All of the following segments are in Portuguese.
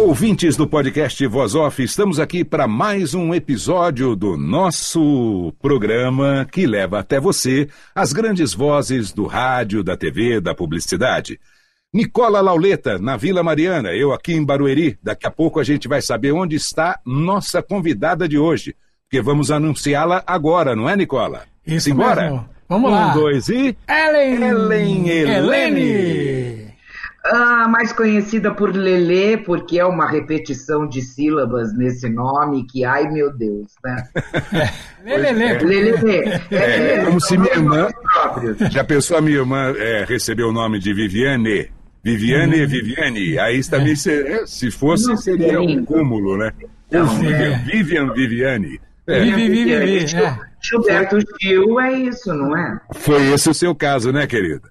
Ouvintes do podcast Voz Off, estamos aqui para mais um episódio do nosso programa que leva até você as grandes vozes do rádio, da TV, da publicidade. Nicola Lauleta, na Vila Mariana, eu aqui em Barueri. Daqui a pouco a gente vai saber onde está nossa convidada de hoje, porque vamos anunciá-la agora, não é, Nicola? Isso Simbora? mesmo. Vamos um, lá. Um, dois e... Ellen! Ellen Helene! Ah, mais conhecida por Lelê, porque é uma repetição de sílabas nesse nome que, ai meu Deus, né? Lelê. Lelê. É, é, como se minha irmã. Já pensou a minha irmã é, recebeu o nome de Viviane? Viviane, hum. Viviane. Aí também, é. se, se fosse, Não, seria um cúmulo, né? Não, Vivian, Vivian, Viviane. É. Vivi, Vivi, Vivi. Gilberto Gil é isso, não é? Foi esse o seu caso, né, querida?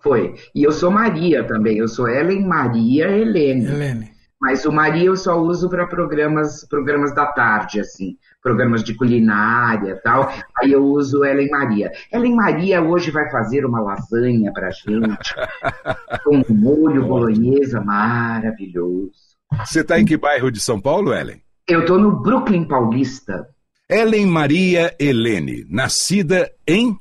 Foi. E eu sou Maria também. Eu sou Ellen Maria Helene. Helene. Mas o Maria eu só uso para programas, programas da tarde, assim, programas de culinária e tal. Aí eu uso Ellen Maria. Ellen Maria hoje vai fazer uma lasanha para gente com um molho bolonhesa maravilhoso. Você está em que bairro de São Paulo, Ellen? Eu estou no Brooklyn Paulista. Ellen Maria Helene, nascida em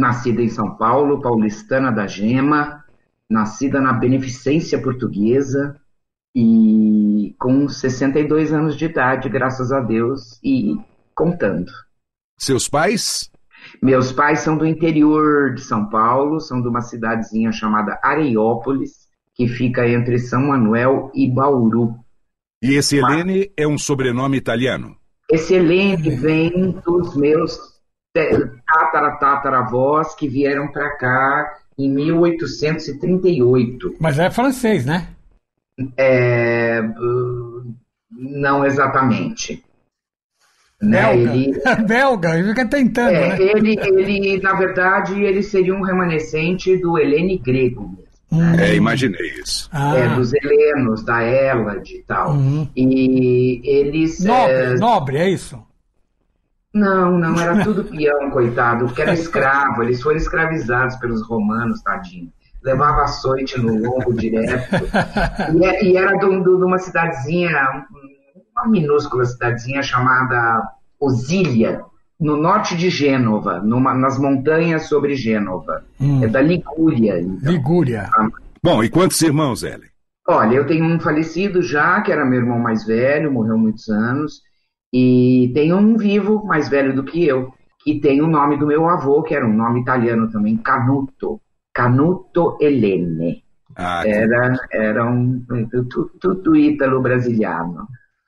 nascida em São Paulo, paulistana da Gema, nascida na Beneficência Portuguesa e com 62 anos de idade, graças a Deus, e contando. Seus pais? Meus pais são do interior de São Paulo, são de uma cidadezinha chamada Areiópolis, que fica entre São Manuel e Bauru. E esse Helene é um sobrenome italiano? Esse Helene vem dos meus tataravós que vieram para cá em 1838. Mas é francês, né? É, não exatamente. Né? Belga, ele, belga, ele fica tentando. É, né? ele, ele, na verdade, ele seria um remanescente do Helene grego. Hum. É, imaginei isso. Ah. É, dos helenos, da Hélade e tal. Uhum. E eles. Nobre, é... nobre, é isso? Não, não, era tudo peão, coitado, porque era escravo, eles foram escravizados pelos romanos, tadinho. Levava açoite no lombo direto. E, é, e era de, uma cidadezinha, uma minúscula cidadezinha chamada Osília, no norte de Gênova, numa, nas montanhas sobre Gênova. Hum. É da Ligúria. Então. Ligúria. Ah. Bom, e quantos irmãos, Ellen? Olha, eu tenho um falecido já, que era meu irmão mais velho, morreu muitos anos. E tem um vivo, mais velho do que eu, que tem o nome do meu avô, que era um nome italiano também, Canuto. Canuto Helene. Ah, era, era um tudo ítalo-brasiliano.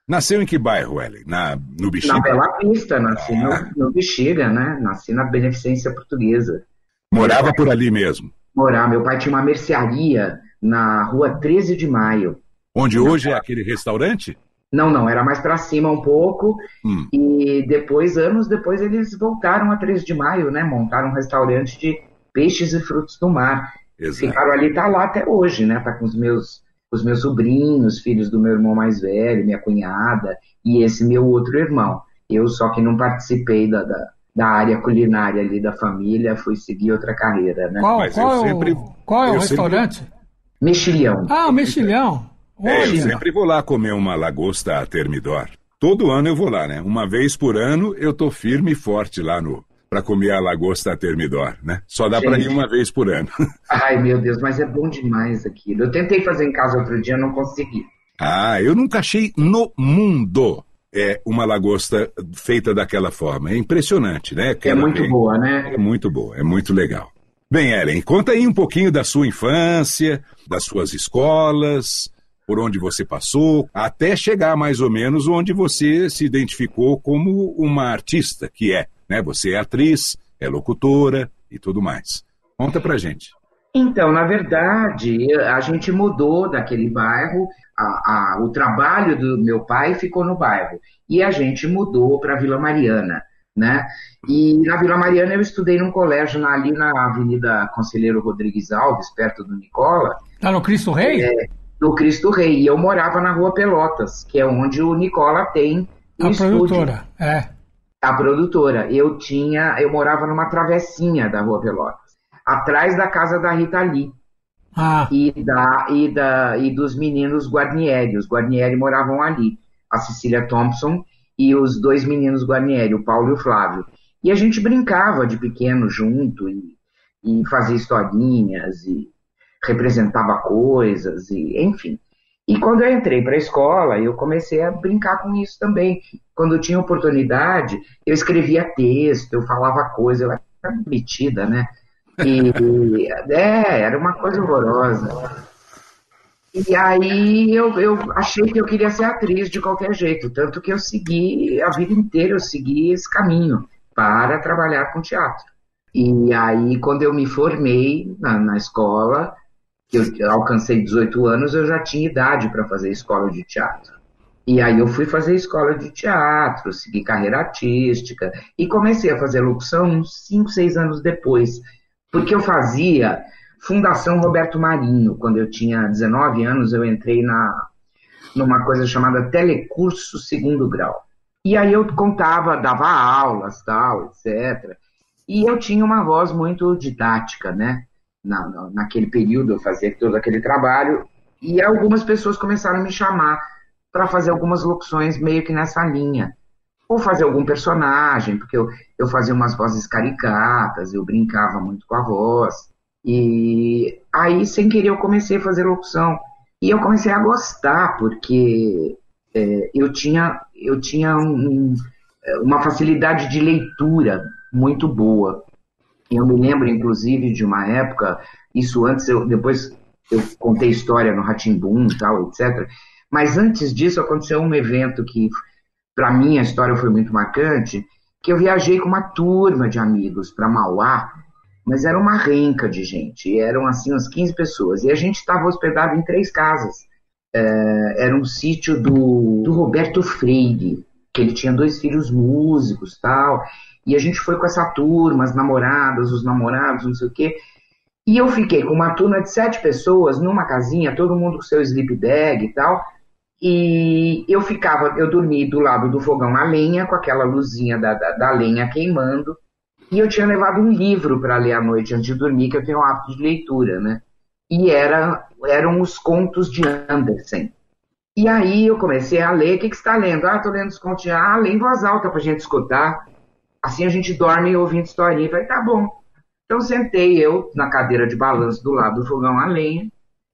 Nasceu em que bairro, Ellen? Na, no Bexiga? Na Bela Vista, nasci ah. no, no Bexiga, né? Nasci na Beneficência Portuguesa. Morava por ali mesmo? Morava. Meu pai tinha uma mercearia na rua 13 de Maio. Onde hoje é aquele restaurante? Não, não, era mais para cima um pouco. Hum. E depois, anos depois, eles voltaram a 3 de maio, né? Montaram um restaurante de peixes e frutos do mar. Exato. Ficaram ali, tá lá até hoje, né? Tá com os meus, os meus sobrinhos, filhos do meu irmão mais velho, minha cunhada e esse meu outro irmão. Eu só que não participei da, da, da área culinária ali da família, fui seguir outra carreira, né? Qual, qual, sempre, qual é o restaurante? Sempre... Mexilhão. Ah, Mexilhão. É, eu sempre vou lá comer uma lagosta a termidor. Todo ano eu vou lá, né? Uma vez por ano eu tô firme e forte lá no para comer a lagosta a termidor, né? Só dá para ir uma vez por ano. Ai, meu Deus, mas é bom demais aquilo. Eu tentei fazer em casa outro dia, não consegui. Ah, eu nunca achei no mundo é uma lagosta feita daquela forma. É impressionante, né? é muito boa, né? É muito boa, é muito legal. Bem, Ellen, conta aí um pouquinho da sua infância, das suas escolas, por onde você passou, até chegar mais ou menos onde você se identificou como uma artista, que é, né? Você é atriz, é locutora e tudo mais. Conta pra gente. Então, na verdade, a gente mudou daquele bairro, a, a, o trabalho do meu pai ficou no bairro e a gente mudou para Vila Mariana, né? E na Vila Mariana eu estudei num colégio ali na Avenida Conselheiro Rodrigues Alves, perto do Nicola. Tá no Cristo Rei? É, no Cristo Rei. E eu morava na Rua Pelotas, que é onde o Nicola tem o a estúdio. produtora, é. A produtora. Eu tinha, eu morava numa travessinha da Rua Pelotas, atrás da casa da Rita Lee. Ah. E, da, e, da, e dos meninos Guarnieri. Os Guarnieri moravam ali. A Cecília Thompson e os dois meninos Guarnieri, o Paulo e o Flávio. E a gente brincava de pequeno junto e, e fazia historinhas e representava coisas, e enfim. E quando eu entrei para a escola, eu comecei a brincar com isso também. Quando eu tinha oportunidade, eu escrevia texto, eu falava coisa, eu era metida, né? E é, era uma coisa horrorosa. E aí eu, eu achei que eu queria ser atriz de qualquer jeito, tanto que eu segui a vida inteira, eu segui esse caminho para trabalhar com teatro. E aí, quando eu me formei na, na escola, eu alcancei 18 anos, eu já tinha idade para fazer escola de teatro. E aí eu fui fazer escola de teatro, segui carreira artística e comecei a fazer locução uns 5, 6 anos depois. Porque eu fazia Fundação Roberto Marinho. Quando eu tinha 19 anos, eu entrei na, numa coisa chamada Telecurso Segundo Grau. E aí eu contava, dava aulas, tal, etc. E eu tinha uma voz muito didática, né? Na, na, naquele período eu fazia todo aquele trabalho e algumas pessoas começaram a me chamar para fazer algumas locuções meio que nessa linha. Ou fazer algum personagem, porque eu, eu fazia umas vozes caricatas, eu brincava muito com a voz. E aí, sem querer, eu comecei a fazer locução. E eu comecei a gostar, porque é, eu tinha, eu tinha um, uma facilidade de leitura muito boa. Eu me lembro, inclusive, de uma época, isso antes, eu, depois eu contei história no Ratimbum tal, etc. Mas antes disso aconteceu um evento que, para mim, a história foi muito marcante, que eu viajei com uma turma de amigos para Mauá, mas era uma renca de gente, eram assim umas 15 pessoas, e a gente estava hospedado em três casas. É, era um sítio do, do Roberto Freire, que ele tinha dois filhos músicos tal, e a gente foi com essa turma, as namoradas, os namorados, não sei o quê. E eu fiquei com uma turma de sete pessoas numa casinha, todo mundo com seu sleep bag e tal. E eu ficava, eu dormi do lado do fogão a lenha, com aquela luzinha da, da, da lenha queimando. E eu tinha levado um livro para ler à noite antes de dormir, que eu tenho um hábito de leitura, né? E era, eram os contos de Andersen. E aí eu comecei a ler. O que, que você está lendo? Ah, estou lendo os contos de Ah, lê em voz alta para gente escutar. Assim a gente dorme ouvindo historinha. Falei, tá bom. Então sentei eu na cadeira de balanço do lado do fogão a lenha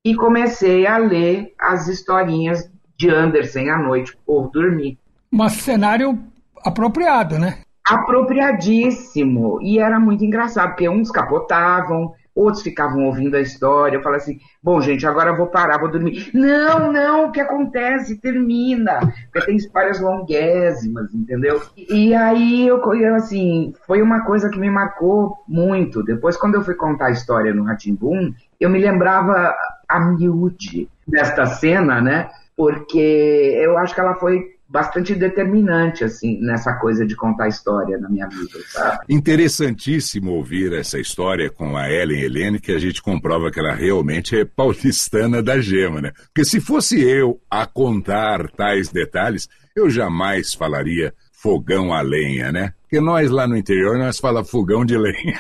e comecei a ler as historinhas de Andersen à noite, por dormir. Um cenário apropriado, né? Apropriadíssimo. E era muito engraçado, porque uns capotavam, outros ficavam ouvindo a história. Eu falei assim: bom, gente, agora eu vou parar, vou dormir. Não, não, o que acontece? Termina. Porque tem histórias longuésimas, entendeu? E, aí, eu, eu, assim, foi uma coisa que me marcou muito. Depois, quando eu fui contar a história no Ratimbum, eu me lembrava a miúde desta cena, né? Porque eu acho que ela foi bastante determinante, assim, nessa coisa de contar história na minha vida, sabe? Interessantíssimo ouvir essa história com a Ellen Helene, que a gente comprova que ela realmente é paulistana da gema, né? Porque se fosse eu a contar tais detalhes, eu jamais falaria fogão a lenha, né? Porque nós lá no interior, nós fala fogão de lenha.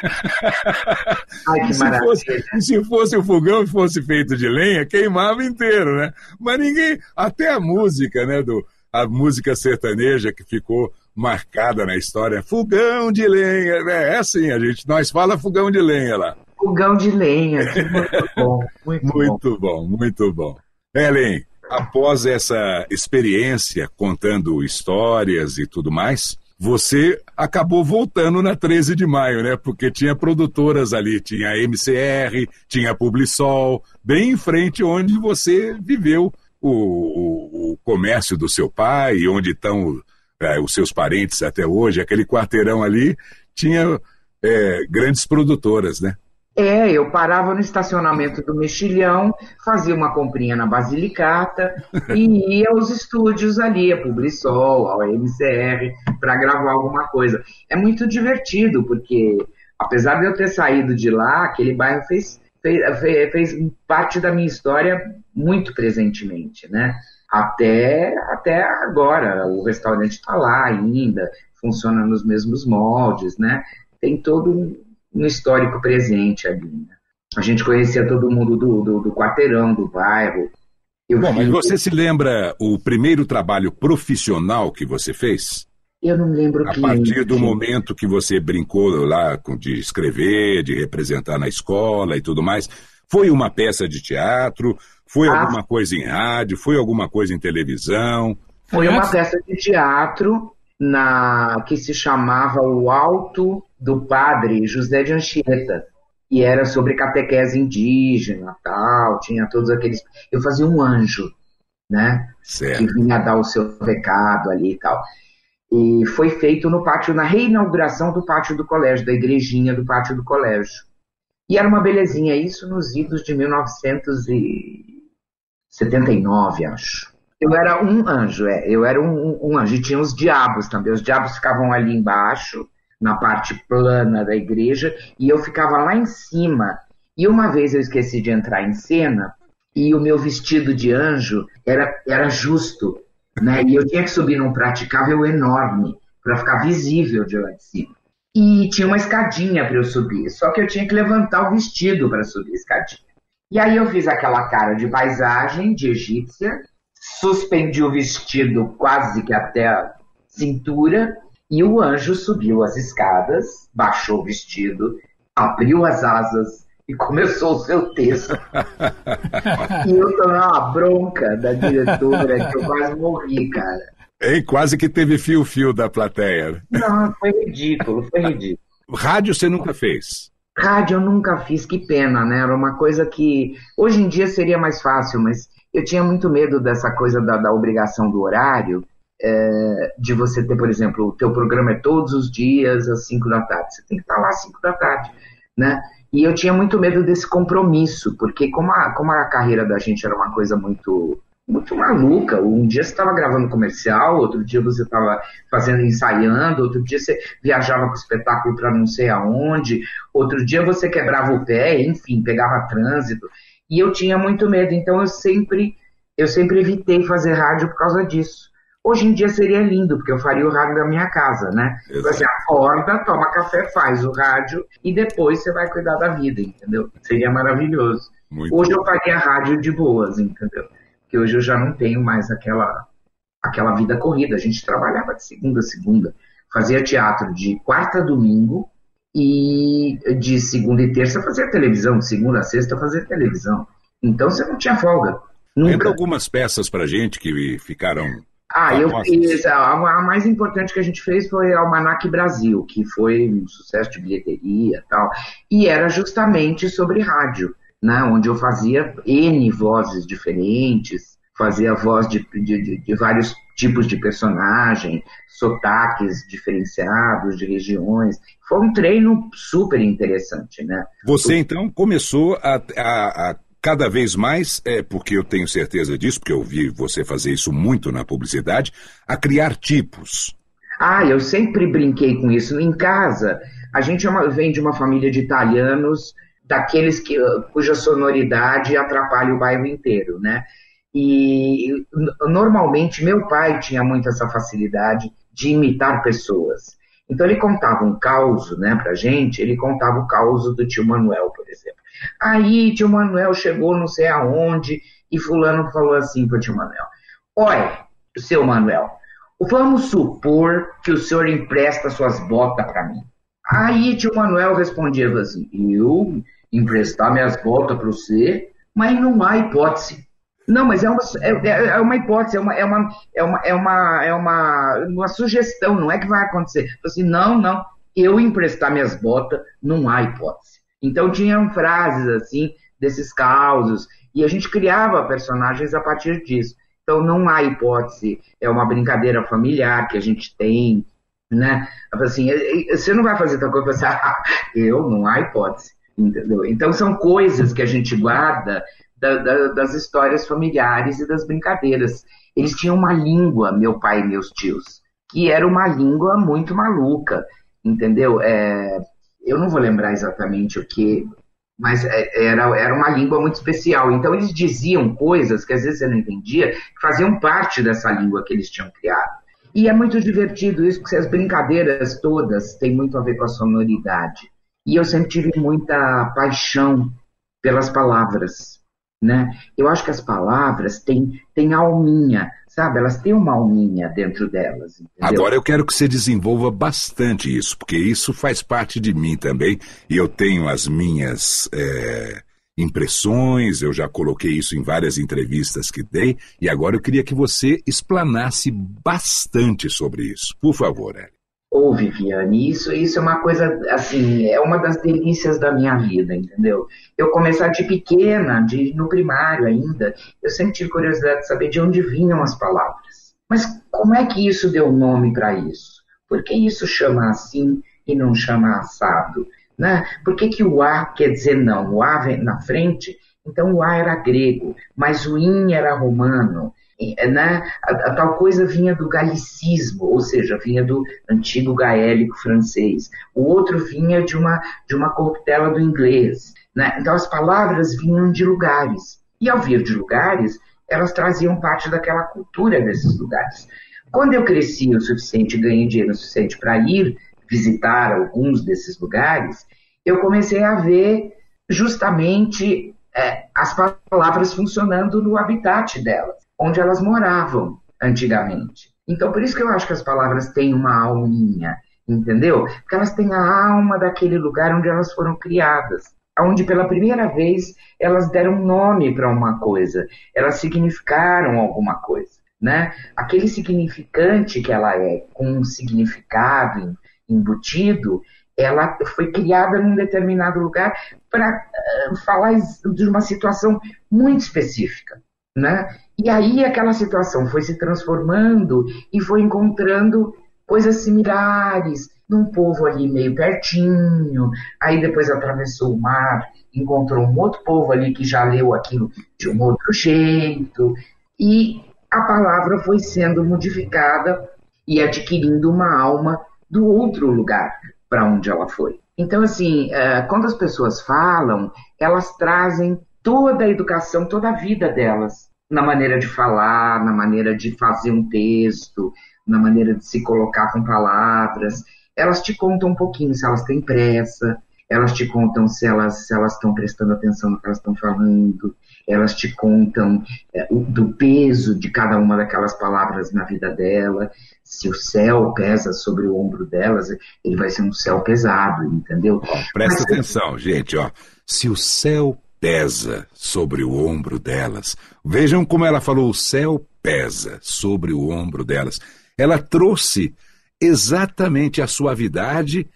Ai, que se fosse, se fosse o fogão fosse feito de lenha, queimava inteiro, né? Mas ninguém, até a música, né, do a música sertaneja que ficou marcada na história, fogão de lenha, né? é assim, a gente, nós fala fogão de lenha lá. Fogão de lenha, muito bom, muito, muito bom. bom. muito bom. Ellen, após essa experiência, contando histórias e tudo mais, você acabou voltando na 13 de maio, né? Porque tinha produtoras ali, tinha a MCR, tinha a Publisol, bem em frente onde você viveu o, o, comércio do seu pai, onde estão é, os seus parentes até hoje, aquele quarteirão ali, tinha é, grandes produtoras, né? É, eu parava no estacionamento do Mexilhão, fazia uma comprinha na Basilicata e ia aos estúdios ali, a Publisol, a MCR, para gravar alguma coisa. É muito divertido, porque apesar de eu ter saído de lá, aquele bairro fez, fez, fez parte da minha história muito presentemente, né? Até, até agora, o restaurante está lá ainda, funciona nos mesmos moldes, né? Tem todo um histórico presente ali. Né? A gente conhecia todo mundo do, do, do quarteirão, do bairro. Eu Bom, mas você se lembra o primeiro trabalho profissional que você fez? Eu não lembro A que partir do momento que você brincou lá de escrever, de representar na escola e tudo mais, foi uma peça de teatro? Foi ah, alguma coisa em rádio? Foi alguma coisa em televisão? Foi uma peça de teatro na que se chamava O Alto do Padre José de Anchieta. E era sobre catequese indígena, tal, tinha todos aqueles. Eu fazia um anjo, né? Certo. Que vinha dar o seu recado ali e tal. E foi feito no pátio, na reinauguração do pátio do colégio, da igrejinha do pátio do colégio. E era uma belezinha, isso nos idos de 1979, acho. Eu era um anjo, é. Eu era um, um anjo. E tinha os diabos também. Os diabos ficavam ali embaixo, na parte plana da igreja, e eu ficava lá em cima. E uma vez eu esqueci de entrar em cena, e o meu vestido de anjo era, era justo, né? E eu tinha que subir num praticável enorme para ficar visível de lá de cima. E tinha uma escadinha para eu subir, só que eu tinha que levantar o vestido para subir a escadinha. E aí eu fiz aquela cara de paisagem, de egípcia, suspendi o vestido quase que até a cintura e o anjo subiu as escadas, baixou o vestido, abriu as asas e começou o seu texto. e eu tomei uma bronca da diretora que eu quase morri, cara. Ei, quase que teve fio-fio da plateia. Não, foi ridículo, foi ridículo. Rádio você nunca fez? Rádio eu nunca fiz, que pena, né? Era uma coisa que hoje em dia seria mais fácil, mas eu tinha muito medo dessa coisa da, da obrigação do horário, é, de você ter, por exemplo, o teu programa é todos os dias às 5 da tarde. Você tem que estar lá às 5 da tarde, né? E eu tinha muito medo desse compromisso, porque como a, como a carreira da gente era uma coisa muito muito maluca. Um dia você estava gravando comercial, outro dia você estava fazendo ensaiando, outro dia você viajava com espetáculo para não sei aonde, outro dia você quebrava o pé, enfim, pegava trânsito. E eu tinha muito medo, então eu sempre, eu sempre evitei fazer rádio por causa disso. Hoje em dia seria lindo, porque eu faria o rádio da minha casa, né? Você acorda, toma café, faz o rádio e depois você vai cuidar da vida, entendeu? Seria maravilhoso. Muito hoje bom. eu faria rádio de boas, entendeu? Porque hoje eu já não tenho mais aquela, aquela vida corrida. A gente trabalhava de segunda a segunda, fazia teatro de quarta a domingo, e de segunda e terça fazer televisão, de segunda a sexta fazer televisão. Então você não tinha folga. Nunca. Lembra algumas peças pra gente que ficaram. Ah, eu fiz. A, a, mais importante que a gente fez foi Almanac Brasil, que foi um sucesso de bilheteria e tal. E era justamente sobre rádio, né? Onde eu fazia N vozes diferentes, fazia voz de, de, de, de vários tipos de personagem, sotaques diferenciados de regiões. Foi um treino super interessante, né? Você então começou a, a, a cada vez mais, é, porque eu tenho certeza disso, porque eu vi você fazer isso muito na publicidade, a criar tipos. Ah, eu sempre brinquei com isso. Em casa, a gente é uma, vem de uma família de italianos, daqueles que, cuja sonoridade atrapalha o bairro inteiro, né? E normalmente meu pai tinha muito essa facilidade de imitar pessoas. Então ele contava um caos, né, pra gente, ele contava o caos do tio Manuel, por exemplo. Aí tio Manuel chegou não sei aonde e fulano falou assim pro tio Manuel: Olha, seu Manuel, vamos supor que o senhor empresta suas botas para mim. Aí tio Manuel respondia assim: Eu emprestar minhas botas para você, mas não há hipótese. Não, mas é uma, é, é, é uma hipótese, é uma, é, uma, é, uma, é, uma, é uma, uma sugestão, não é que vai acontecer. Assim, não, não, eu emprestar minhas botas, não há hipótese. Então tinham frases assim, desses causos, e a gente criava personagens a partir disso. Então não há hipótese, é uma brincadeira familiar que a gente tem, né? Assim, você não vai fazer tal coisa, ah, eu não há hipótese, entendeu? Então são coisas que a gente guarda da, da, das histórias familiares e das brincadeiras. Eles tinham uma língua, meu pai e meus tios, que era uma língua muito maluca, entendeu? É, eu não vou lembrar exatamente o que, mas é, era, era uma língua muito especial. Então eles diziam coisas que às vezes você não entendia, que faziam parte dessa língua que eles tinham criado. E é muito divertido isso, porque as brincadeiras todas têm muito a ver com a sonoridade. E eu sempre tive muita paixão pelas palavras, né? Eu acho que as palavras têm, têm alminha, sabe? Elas têm uma alminha dentro delas. Entendeu? Agora eu quero que você desenvolva bastante isso, porque isso faz parte de mim também, e eu tenho as minhas é, impressões, eu já coloquei isso em várias entrevistas que dei, e agora eu queria que você explanasse bastante sobre isso. Por favor, Eli. Ô, Viviane, isso, isso é uma coisa, assim, é uma das delícias da minha vida, entendeu? Eu começar de pequena, de, no primário ainda, eu sempre tive curiosidade de saber de onde vinham as palavras. Mas como é que isso deu nome para isso? Por que isso chama assim e não chama assado? Né? Por que, que o A quer dizer não? O A vem na frente, então o A era grego, mas o IN era romano né, a, a, tal coisa vinha do galicismo, ou seja, vinha do antigo gaélico francês. O outro vinha de uma, de uma corruptela do inglês. Né? Então as palavras vinham de lugares. E ao vir de lugares, elas traziam parte daquela cultura desses lugares. Quando eu cresci o suficiente, ganhei dinheiro o suficiente para ir visitar alguns desses lugares, eu comecei a ver justamente é, as palavras funcionando no habitat delas onde elas moravam antigamente. Então, por isso que eu acho que as palavras têm uma alminha, entendeu? Porque elas têm a alma daquele lugar onde elas foram criadas, onde pela primeira vez elas deram nome para uma coisa, elas significaram alguma coisa, né? Aquele significante que ela é, com um significado embutido, ela foi criada num determinado lugar para uh, falar de uma situação muito específica, né? E aí aquela situação foi se transformando e foi encontrando coisas similares num povo ali meio pertinho. Aí depois atravessou o mar, encontrou um outro povo ali que já leu aquilo de um outro jeito. E a palavra foi sendo modificada e adquirindo uma alma do outro lugar para onde ela foi. Então, assim, eh, quando as pessoas falam, elas trazem toda a educação, toda a vida delas na maneira de falar, na maneira de fazer um texto, na maneira de se colocar com palavras. Elas te contam um pouquinho se elas têm pressa, elas te contam se elas se elas estão prestando atenção no que elas estão falando, elas te contam é, do peso de cada uma daquelas palavras na vida dela. Se o céu pesa sobre o ombro delas, ele vai ser um céu pesado, entendeu? Ó, presta Mas, atenção, gente, ó. Se o céu pesa sobre o ombro delas. Vejam como ela falou: o céu pesa sobre o ombro delas. Ela trouxe exatamente a suavidade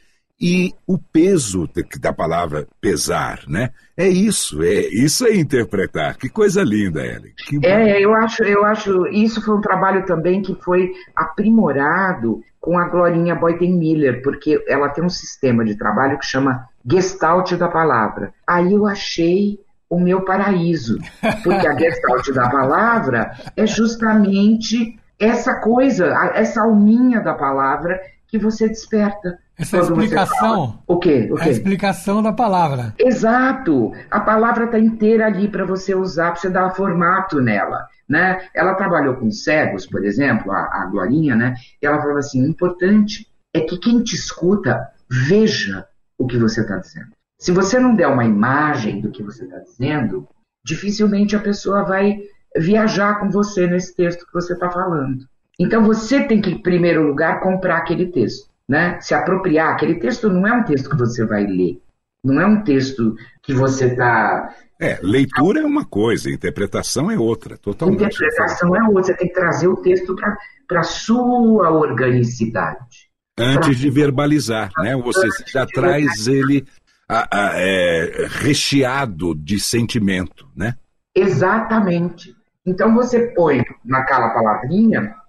e o peso da palavra pesar, né? É isso, é isso é interpretar. Que coisa linda, Ellen. Que é, eu acho, eu acho, isso foi um trabalho também que foi aprimorado com a Glorinha Boyden Miller, porque ela tem um sistema de trabalho que chama Gestalt da palavra. Aí eu achei o meu paraíso, porque a Gestalt da palavra é justamente essa coisa, essa alminha da palavra que você desperta. Essa explicação. O quê? o quê? A explicação da palavra. Exato. A palavra está inteira ali para você usar, para você dar formato nela. Né? Ela trabalhou com cegos, por exemplo, a, a Glorinha, né? E ela falou assim: o importante é que quem te escuta veja o que você está dizendo. Se você não der uma imagem do que você está dizendo, dificilmente a pessoa vai viajar com você nesse texto que você está falando. Então você tem que, em primeiro lugar, comprar aquele texto, né? Se apropriar. Aquele texto não é um texto que você vai ler, não é um texto que você está É, leitura é uma coisa, interpretação é outra, totalmente. Interpretação é outra, você tem que trazer o texto para a sua organicidade. Antes pra... de verbalizar, né? Você já traz ele a, a, é, recheado de sentimento, né? Exatamente. Então você põe naquela palavrinha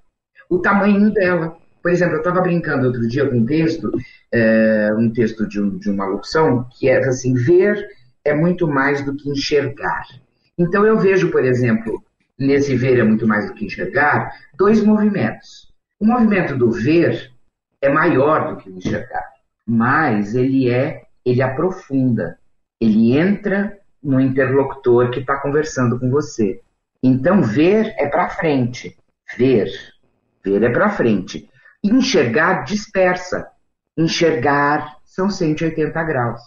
o tamanho dela. Por exemplo, eu estava brincando outro dia com um texto, é, um texto de, um, de uma locução, que é assim, ver é muito mais do que enxergar. Então eu vejo, por exemplo, nesse ver é muito mais do que enxergar, dois movimentos. O movimento do ver é maior do que o enxergar, mas ele é, ele aprofunda, ele entra no interlocutor que está conversando com você. Então ver é para frente, ver, ver é para frente. Enxergar dispersa, enxergar são 180 graus.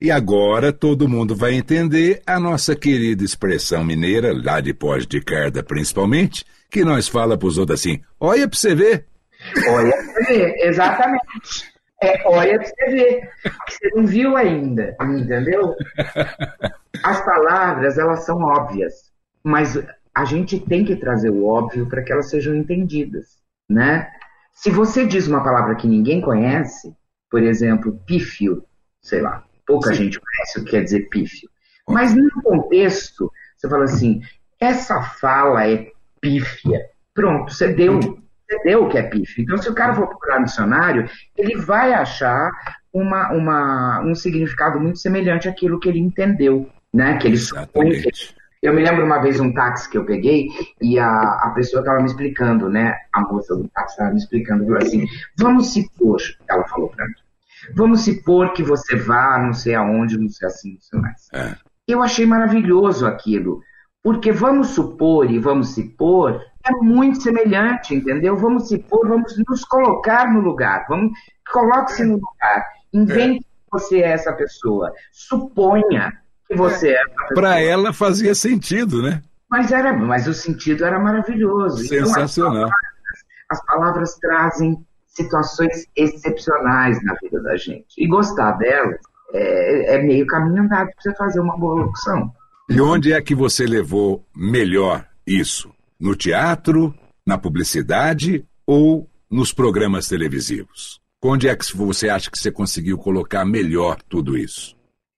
E agora todo mundo vai entender a nossa querida expressão mineira, lá de Pós de Carda principalmente, que nós fala para os outros assim: olha para você ver. Olha para você ver, exatamente. É, olha para você ver. Você não viu ainda, entendeu? As palavras, elas são óbvias, mas a gente tem que trazer o óbvio para que elas sejam entendidas, né? Se você diz uma palavra que ninguém conhece, por exemplo, pífio, sei lá, pouca Sim. gente conhece o que quer dizer pífio. Mas no contexto, você fala assim, essa fala é pífia. Pronto, você deu, você deu o que é pífio. Então, se o cara for procurar no dicionário, ele vai achar uma, uma, um significado muito semelhante àquilo que ele entendeu, né? Que ele supõe eu me lembro uma vez um táxi que eu peguei e a, a pessoa estava me explicando, né? A moça do táxi estava me explicando, falou assim: vamos supor, ela falou para mim, vamos supor que você vá, não sei aonde, não sei assim, não sei mais. É. Eu achei maravilhoso aquilo, porque vamos supor e vamos supor é muito semelhante, entendeu? Vamos supor, vamos nos colocar no lugar, vamos coloque-se no lugar, invente é. que você é essa pessoa, suponha você é. Para ela fazia sentido, né? Mas, era, mas o sentido era maravilhoso. Sensacional. Então, as, palavras, as palavras trazem situações excepcionais na vida da gente. E gostar delas é, é meio caminho andado para você fazer uma boa locução. E onde é que você levou melhor isso? No teatro, na publicidade ou nos programas televisivos? Onde é que você acha que você conseguiu colocar melhor tudo isso?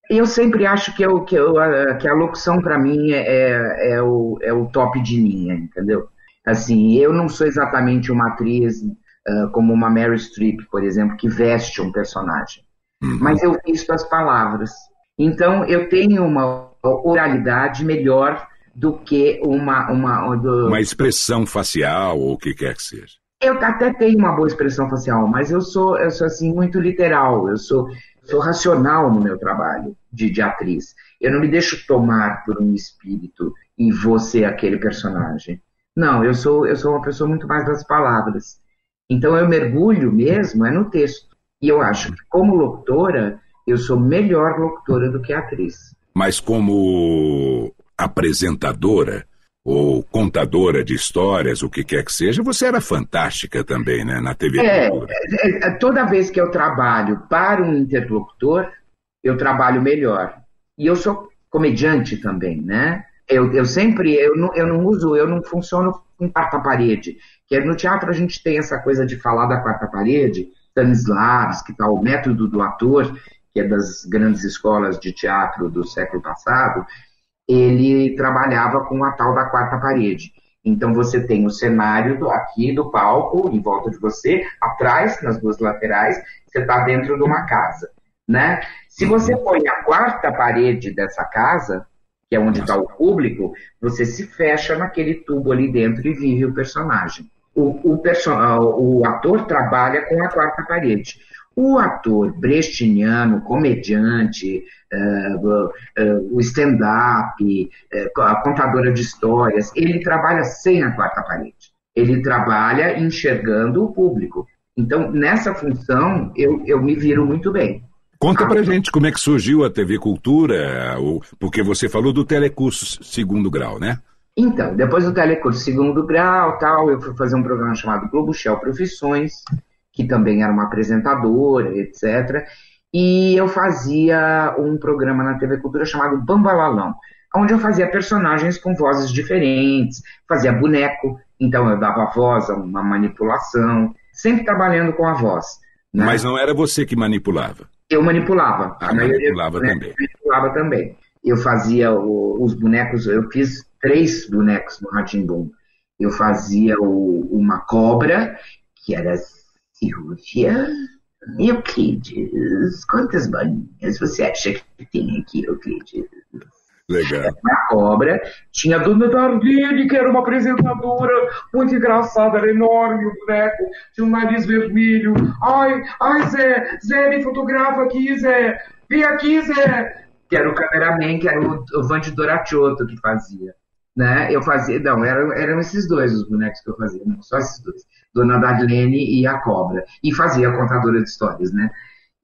Eu sempre acho que, eu, que, eu, a, que a locução, para mim, é, é, é, o, é o top de linha, entendeu? Assim, eu não sou exatamente uma atriz uh, como uma Mary Streep, por exemplo, que veste um personagem. Uhum. Mas eu visto as palavras. Então, eu tenho uma oralidade melhor do que uma... Uma, do... uma expressão facial ou o que quer que seja. Eu até tenho uma boa expressão facial, mas eu sou, eu sou assim, muito literal. Eu sou, sou racional no meu trabalho de, de atriz. Eu não me deixo tomar por um espírito e você aquele personagem. Não, eu sou, eu sou uma pessoa muito mais das palavras. Então eu mergulho mesmo é no texto. E eu acho que como locutora, eu sou melhor locutora do que atriz. Mas como apresentadora ou contadora de histórias, o que quer que seja, você era fantástica também, né, na TV é, é, é, toda vez que eu trabalho para um interlocutor, eu trabalho melhor. E eu sou comediante também, né? Eu, eu sempre, eu não, eu não uso, eu não funciono com quarta parede. Que é, no teatro a gente tem essa coisa de falar da quarta parede, Stanislavski, tal, o método do ator, que é das grandes escolas de teatro do século passado, ele trabalhava com a tal da quarta parede. Então você tem o cenário do, aqui do palco, em volta de você, atrás, nas duas laterais, você está dentro de uma casa. Né? Se você põe a quarta parede dessa casa, que é onde está o público, você se fecha naquele tubo ali dentro e vive o personagem. O, o, person o ator trabalha com a quarta parede. O ator brechtiano, comediante, uh, uh, o stand-up, uh, a contadora de histórias, ele trabalha sem a quarta parede. Ele trabalha enxergando o público. Então, nessa função, eu, eu me viro muito bem. Conta pra gente como é que surgiu a TV Cultura, porque você falou do telecurso segundo grau, né? Então, depois do telecurso segundo grau, tal, eu fui fazer um programa chamado Globo Shell Profissões, que também era uma apresentadora, etc. E eu fazia um programa na TV Cultura chamado Bambalalão, onde eu fazia personagens com vozes diferentes, fazia boneco, então eu dava voz a uma manipulação, sempre trabalhando com a voz. Né? Mas não era você que manipulava? Eu manipulava. Ah, manipulava maioria, também. Manipulava também. Eu fazia o, os bonecos, eu fiz três bonecos no Ratimbum. Eu fazia o, uma cobra, que era Silvia Euclides. Quantas bolinhas você acha que tem aqui, Euclides? Legal. Uma cobra. Tinha a Dona Dardine, que era uma apresentadora muito engraçada, era enorme o boneco, tinha um nariz vermelho. Ai, ai, Zé, Zé, me fotografa aqui, Zé. Vem aqui, Zé. Que era o cameraman, que era o, o Vande que fazia. Né? Eu fazia, não, eram, eram esses dois os bonecos que eu fazia, não, só esses dois. Dona Darlene e a Cobra. E fazia a contadora de histórias, né?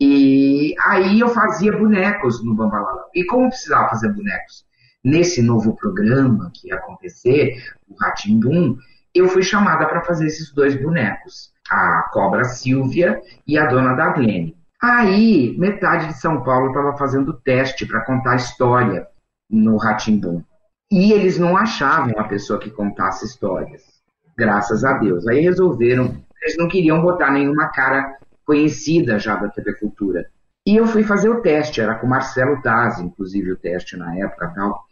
E aí eu fazia bonecos no Bambalala. E como precisava fazer bonecos nesse novo programa que ia acontecer, o Ratimbum, eu fui chamada para fazer esses dois bonecos, a Cobra Silvia e a Dona Darlene. Aí, metade de São Paulo estava fazendo teste para contar história no Ratimbum. E eles não achavam a pessoa que contasse histórias, graças a Deus. Aí resolveram, eles não queriam botar nenhuma cara conhecida já da TV Cultura. E eu fui fazer o teste, era com Marcelo Taz, inclusive o teste na época tal.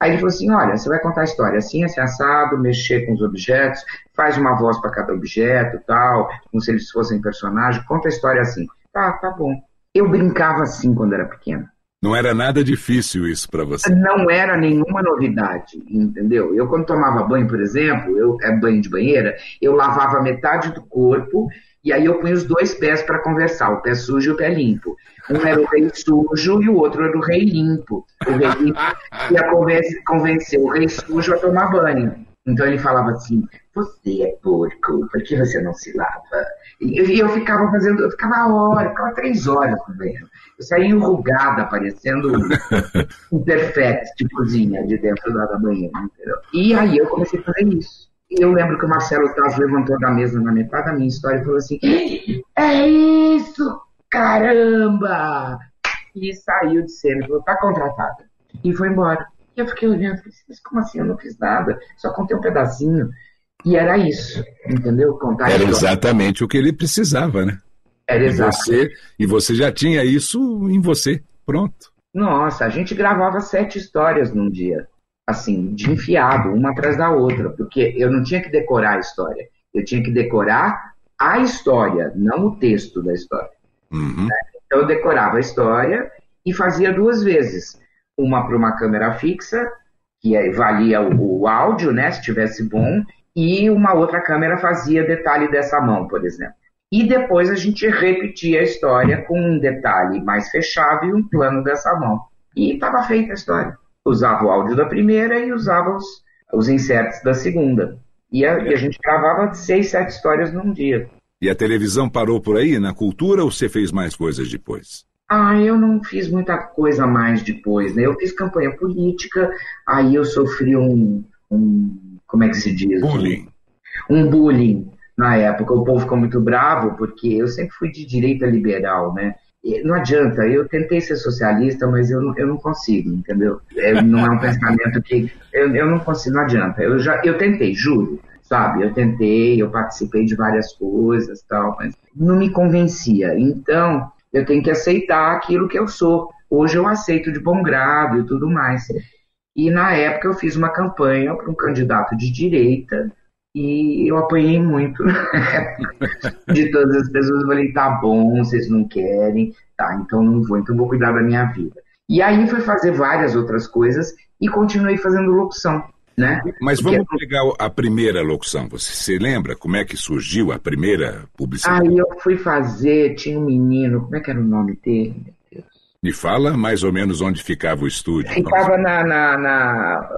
Aí ele falou assim: olha, você vai contar a história assim, assim, assado, mexer com os objetos, faz uma voz para cada objeto tal, como se eles fossem personagem, conta a história assim. Tá, tá bom. Eu brincava assim quando era pequeno. Não era nada difícil isso para você. Não era nenhuma novidade, entendeu? Eu quando tomava banho, por exemplo, eu é banho de banheira, eu lavava metade do corpo e aí eu punho os dois pés para conversar, o pé sujo e o pé limpo. Um era o rei sujo e o outro era o rei limpo. O rei limpo ia convencer o rei sujo a tomar banho. Então ele falava assim: Você é porco, por que você não se lava? E eu ficava fazendo, eu ficava hora, ficava três horas no banheiro. Eu saía enrugada, parecendo um perfect de cozinha de dentro da banheira. Entendeu? E aí eu comecei a fazer isso. E eu lembro que o Marcelo Taz levantou da mesa na metade da minha história e falou assim: É isso, caramba! E saiu de cena, falou: Tá contratada. E foi embora. E eu fiquei olhando, mas como assim? Eu não fiz nada, só contei um pedacinho. E era isso, entendeu? Contar era exatamente o que ele precisava, né? Era exato. E você, e você já tinha isso em você, pronto. Nossa, a gente gravava sete histórias num dia assim, de enfiado, uma atrás da outra, porque eu não tinha que decorar a história, eu tinha que decorar a história, não o texto da história. Uhum. Então eu decorava a história e fazia duas vezes, uma para uma câmera fixa, que valia o, o áudio, né, se tivesse bom, e uma outra câmera fazia detalhe dessa mão, por exemplo. E depois a gente repetia a história com um detalhe mais fechado e um plano dessa mão. E estava feita a história usava o áudio da primeira e usava os, os inserts da segunda. E a, e a gente gravava seis, sete histórias num dia. E a televisão parou por aí, na cultura, ou você fez mais coisas depois? Ah, eu não fiz muita coisa mais depois, né? Eu fiz campanha política, aí eu sofri um, um como é que se diz? Bullying. Um bullying na época. O povo ficou muito bravo, porque eu sempre fui de direita liberal, né? não adianta, eu tentei ser socialista, mas eu, eu não consigo, entendeu? É, não é um pensamento que. Eu, eu não consigo, não adianta. Eu, já, eu tentei, juro, sabe? Eu tentei, eu participei de várias coisas tal, mas não me convencia. Então, eu tenho que aceitar aquilo que eu sou. Hoje eu aceito de bom grado e tudo mais. E na época eu fiz uma campanha para um candidato de direita e eu apanhei muito de todas as pessoas. Eu falei, tá bom, vocês não querem, tá, então não vou, então vou cuidar da minha vida. E aí fui fazer várias outras coisas e continuei fazendo locução. Né? Mas vamos Porque... pegar a primeira locução. Você se lembra como é que surgiu a primeira publicidade? Aí eu fui fazer, tinha um menino, como é que era o nome dele? Me fala mais ou menos onde ficava o estúdio. Ficava na, na, na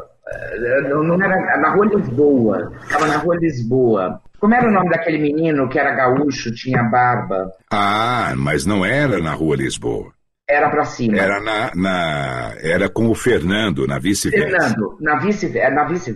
não era na rua Lisboa, estava na rua Lisboa. Como era o nome daquele menino que era gaúcho, tinha barba? Ah, mas não era na rua Lisboa. Era para cima. Era na, na, era com o Fernando, na vice-versa. Fernando, na vice-versa. Na vice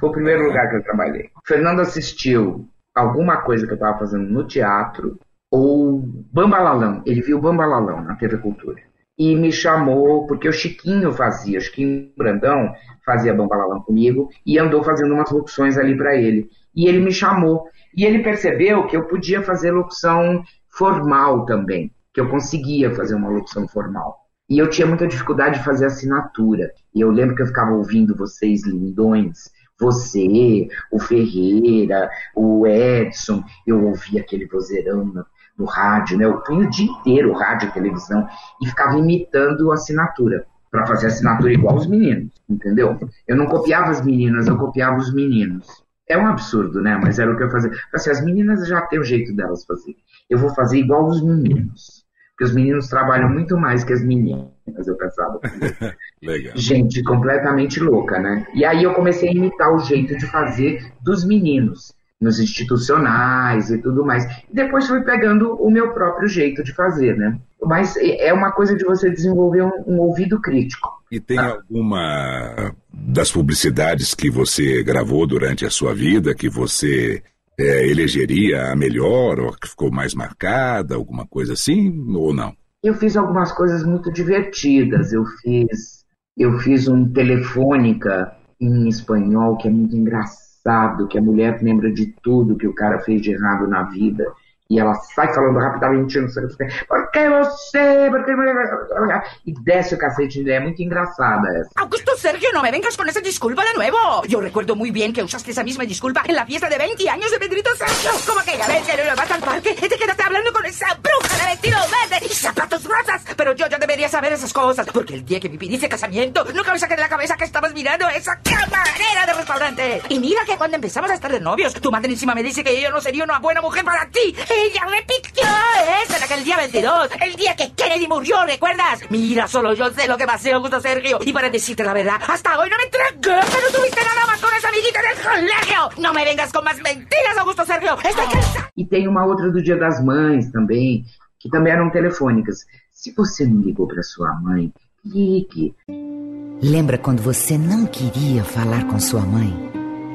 Foi o primeiro lugar que eu trabalhei. O Fernando assistiu alguma coisa que eu estava fazendo no teatro ou Bambalalão. Ele viu Bambalalão na TV Cultura. E me chamou, porque o Chiquinho fazia, o Chiquinho Brandão fazia Bambalalão comigo e andou fazendo umas locuções ali para ele. E ele me chamou. E ele percebeu que eu podia fazer locução formal também, que eu conseguia fazer uma locução formal. E eu tinha muita dificuldade de fazer assinatura. E eu lembro que eu ficava ouvindo vocês lindões, você, o Ferreira, o Edson, eu ouvia aquele vozeirão no, no rádio, né? Eu punho o dia inteiro rádio e televisão e ficava imitando a assinatura para fazer assinatura igual os meninos, entendeu? Eu não copiava as meninas, eu copiava os meninos. É um absurdo, né? Mas era o que eu fazia. Assim, as meninas já têm o jeito delas fazer. Eu vou fazer igual os meninos. Porque os meninos trabalham muito mais que as meninas, eu pensava. Gente completamente louca, né? E aí eu comecei a imitar o jeito de fazer dos meninos, nos institucionais e tudo mais. E depois fui pegando o meu próprio jeito de fazer, né? Mas é uma coisa de você desenvolver um, um ouvido crítico. E tem ah. alguma das publicidades que você gravou durante a sua vida que você é, elegeria a melhor ou que ficou mais marcada, alguma coisa assim, ou não? Eu fiz algumas coisas muito divertidas. Eu fiz, eu fiz um telefônica em espanhol que é muito engraçado, que a mulher lembra de tudo que o cara fez de errado na vida e ela sai falando rapidamente, não sei o que, por que você, por que... Y desce o cacete, é muito engraçada essa. Augusto Sergio, no me vengas con esa disculpa de nuevo. Yo recuerdo muy bien que usaste esa misma disculpa en la fiesta de 20 años de Pedrito Sergio. Como aquella vez que no vas al parque y te quedaste hablando con esa bruja de vestido verde y zapatos rosas. Pero yo ya debería saber esas cosas, porque el día que me pidiste casamiento, nunca me saqué de la cabeza que estabas mirando esa camarera de restaurante. Y mira que cuando empezamos a estar de novios, tu madrísima me dice que yo no sería una buena mujer para ti. Ella repitió eso en aquel día 22, el día que Kennedy murió, ¿recuerdas? Mira, solo yo sé lo que pasó, Augusto Sergio. Y para decirte la verdad, hasta hoy no me entregué no tuviste nada más con esa amiguita del colegio. No me vengas con más mentiras, Augusto Sergio. Estoy cansado. E tem uma outra do Dia das Mães também, que também eram telefônicas. Se você não ligou para sua mãe, ligue. Lembra quando você não queria falar com sua mãe?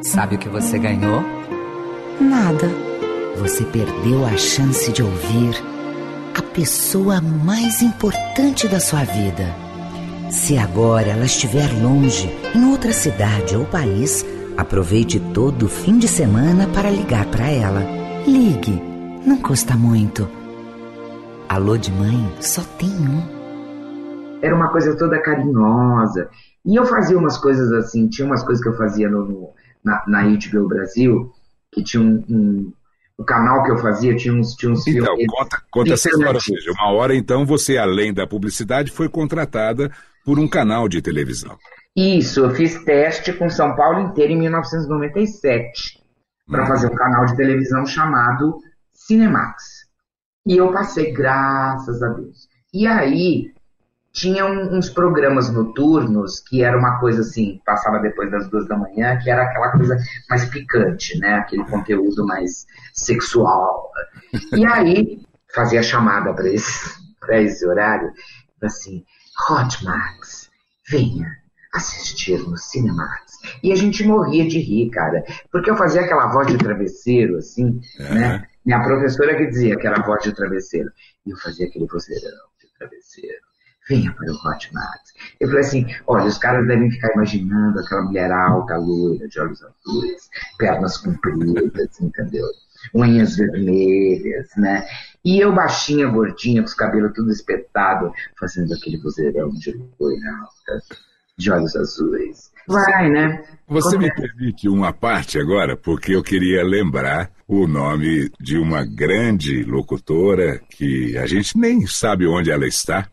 Sabe o que você ganhou? Nada você perdeu a chance de ouvir a pessoa mais importante da sua vida. Se agora ela estiver longe, em outra cidade ou país, aproveite todo o fim de semana para ligar para ela. Ligue, não custa muito. Alô de mãe só tem um. Era uma coisa toda carinhosa. E eu fazia umas coisas assim, tinha umas coisas que eu fazia no, no na, na HBO Brasil, que tinha um, um o canal que eu fazia tinha uns, tinha uns então, filmes. Conta, conta essa história, ou seja, uma hora então você, além da publicidade, foi contratada por um canal de televisão. Isso, eu fiz teste com São Paulo inteiro em 1997 para hum. fazer um canal de televisão chamado Cinemax. E eu passei, graças a Deus. E aí, tinha uns programas noturnos que era uma coisa assim, passava depois das duas da manhã, que era aquela coisa mais picante, né? Aquele conteúdo mais sexual. E aí fazia chamada para esse, esse horário, assim, Hot Max, venha assistir no Cinemax. E a gente morria de rir, cara, porque eu fazia aquela voz de travesseiro, assim, é. né? Minha professora que dizia que era voz de travesseiro. E eu fazia aquele vozeirão de travesseiro venha para o Hot Max. Eu falei assim, olha, os caras devem ficar imaginando aquela mulher alta, loira, de olhos azuis, pernas compridas, entendeu? Unhas vermelhas, né? E eu baixinha, gordinha, com os cabelos tudo espetado, fazendo aquele vozeirão de loira alta, de olhos azuis. Vai, né? Você me permite uma parte agora, porque eu queria lembrar o nome de uma grande locutora que a gente nem sabe onde ela está,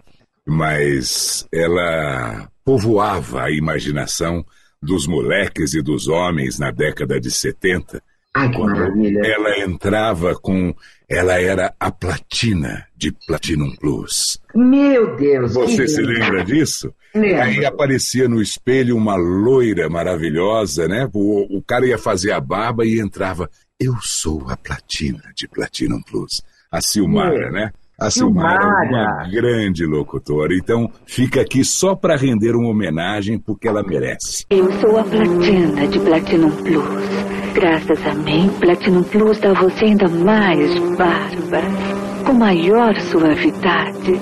mas ela povoava a imaginação dos moleques e dos homens na década de 70. Ai, que maravilha. Ela entrava com. Ela era a platina de Platinum Plus. Meu Deus! Você se lembra disso? Lembro. Aí aparecia no espelho uma loira maravilhosa, né? O, o cara ia fazer a barba e entrava. Eu sou a platina de Platinum Plus. A Silmara, né? A Silmara é uma grande locutora, então fica aqui só para render uma homenagem porque ela merece. Eu sou a Platina de Platinum Plus. Graças a mim, Platinum Plus dá você ainda mais bárbara, com maior suavidade.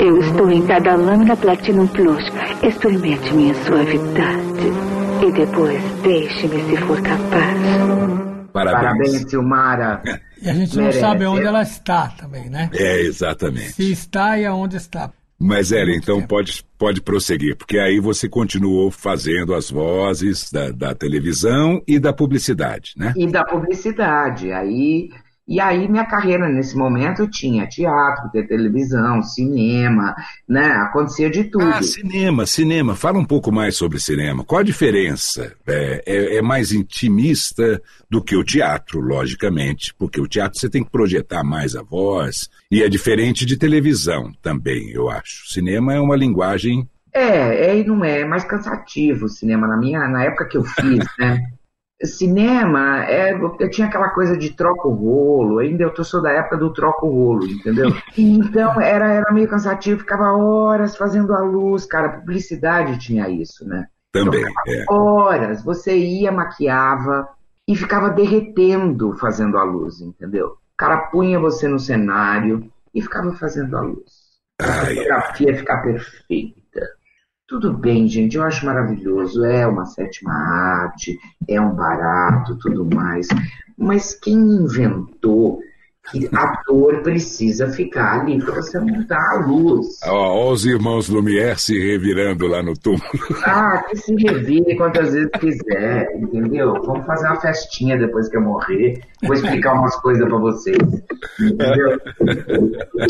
Eu estou em cada lâmina Platinum Plus. Experimente minha suavidade. E depois deixe-me se for capaz. Parabéns, Parabéns Silmara. E a gente não Merece. sabe onde ela está também, né? É, exatamente. Se está e aonde está. Mas, Ellen, então pode, pode prosseguir, porque aí você continuou fazendo as vozes da, da televisão e da publicidade, né? E da publicidade. Aí e aí minha carreira nesse momento tinha teatro, televisão, cinema, né? Acontecia de tudo. Ah, cinema, cinema. Fala um pouco mais sobre cinema. Qual a diferença? É, é, é, mais intimista do que o teatro, logicamente, porque o teatro você tem que projetar mais a voz e é diferente de televisão também, eu acho. Cinema é uma linguagem é, é e não é, é mais cansativo o cinema. Na minha, na época que eu fiz, né? Cinema, é, eu tinha aquela coisa de troca o rolo, ainda eu sou da época do troca o rolo, entendeu? Então era, era meio cansativo, ficava horas fazendo a luz, cara, publicidade tinha isso, né? Também, é. Horas, você ia, maquiava e ficava derretendo fazendo a luz, entendeu? O cara punha você no cenário e ficava fazendo a luz. A fotografia ficar perfeita. Tudo bem, gente, eu acho maravilhoso. É uma sétima arte, é um barato, tudo mais. Mas quem inventou que ator precisa ficar ali para você montar a luz? Ó, os irmãos Lumière se revirando lá no túmulo. Ah, que se revire quantas vezes quiser, entendeu? Vamos fazer uma festinha depois que eu morrer. Vou explicar umas coisas para vocês, entendeu?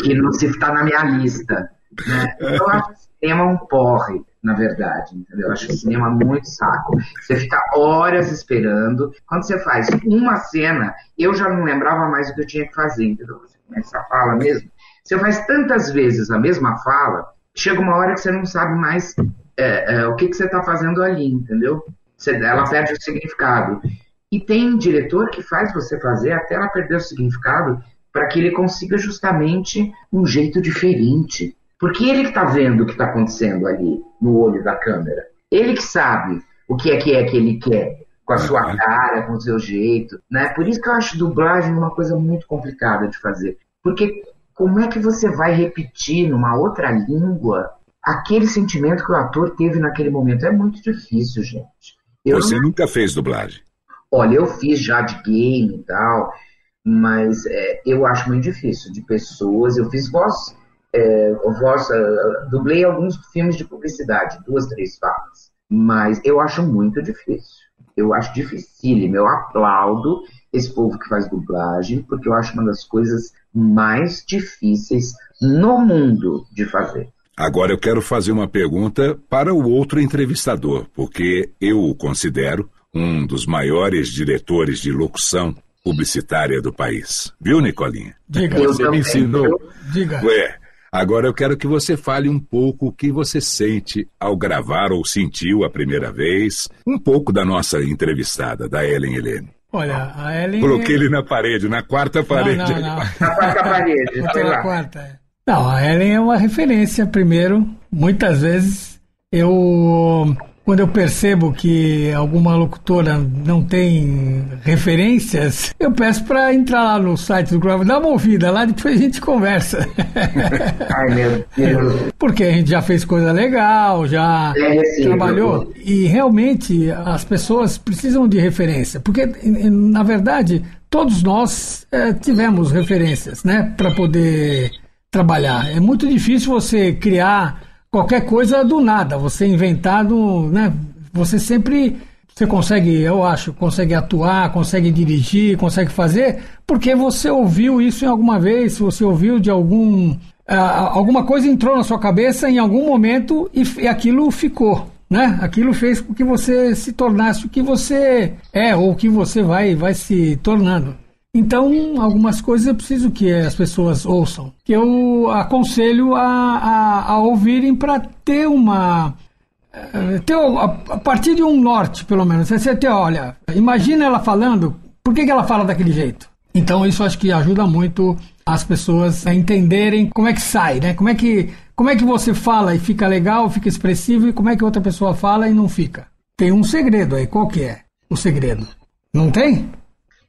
que não se está na minha lista. Né? Eu acho que o cinema é um porre na verdade, entendeu? Eu acho o cinema muito saco. Você fica horas esperando. Quando você faz uma cena, eu já não lembrava mais o que eu tinha que fazer, entendeu? Você começa a fala mesmo. Você faz tantas vezes a mesma fala, chega uma hora que você não sabe mais é, é, o que, que você está fazendo ali, entendeu? Você, ela perde o significado. E tem diretor que faz você fazer até ela perder o significado para que ele consiga justamente um jeito diferente. Porque ele que está vendo o que está acontecendo ali no olho da câmera. Ele que sabe o que é que é que ele quer, com a sua cara, com o seu jeito. Né? Por isso que eu acho dublagem uma coisa muito complicada de fazer. Porque como é que você vai repetir numa outra língua aquele sentimento que o ator teve naquele momento? É muito difícil, gente. Eu você não... nunca fez dublagem? Olha, eu fiz já de game e tal, mas é, eu acho muito difícil. De pessoas, eu fiz voz é, voz, uh, dublei alguns filmes de publicidade, duas, três falas, mas eu acho muito difícil. Eu acho dificílimo. Eu aplaudo esse povo que faz dublagem, porque eu acho uma das coisas mais difíceis no mundo de fazer. Agora eu quero fazer uma pergunta para o outro entrevistador, porque eu o considero um dos maiores diretores de locução publicitária do país. Viu, Nicolinha? Diga, você me ensinou. Diga. Ué, Agora eu quero que você fale um pouco o que você sente ao gravar ou sentiu a primeira vez, um pouco da nossa entrevistada, da Ellen Helene. Olha, a Ellen. Coloquei ele na parede, na quarta parede. Não, não, não. na quarta parede, sei lá. Quarta. É. Não, a Ellen é uma referência, primeiro. Muitas vezes eu quando eu percebo que alguma locutora não tem referências, eu peço para entrar lá no site do Grove, dar uma ouvida lá, depois a gente conversa. Ai, meu Deus. Porque a gente já fez coisa legal, já é, sim, trabalhou. E realmente as pessoas precisam de referência. Porque, na verdade, todos nós é, tivemos referências, né? Para poder trabalhar. É muito difícil você criar qualquer coisa do nada, você inventado, né? Você sempre você consegue, eu acho, consegue atuar, consegue dirigir, consegue fazer, porque você ouviu isso em alguma vez, você ouviu de algum. Uh, alguma coisa entrou na sua cabeça em algum momento e, e aquilo ficou. Né? Aquilo fez com que você se tornasse o que você é ou o que você vai, vai se tornando. Então, algumas coisas eu preciso que as pessoas ouçam, que eu aconselho a, a, a ouvirem para ter uma. Eh, ter, a, partir de um norte, pelo menos. Você ter, olha, imagina ela falando, por que, que ela fala daquele jeito? Então, isso acho que ajuda muito as pessoas a entenderem como é que sai, né? Como é que, como é que você fala e fica legal, fica expressivo, e como é que outra pessoa fala e não fica. Tem um segredo aí, qual que é o segredo? Não tem?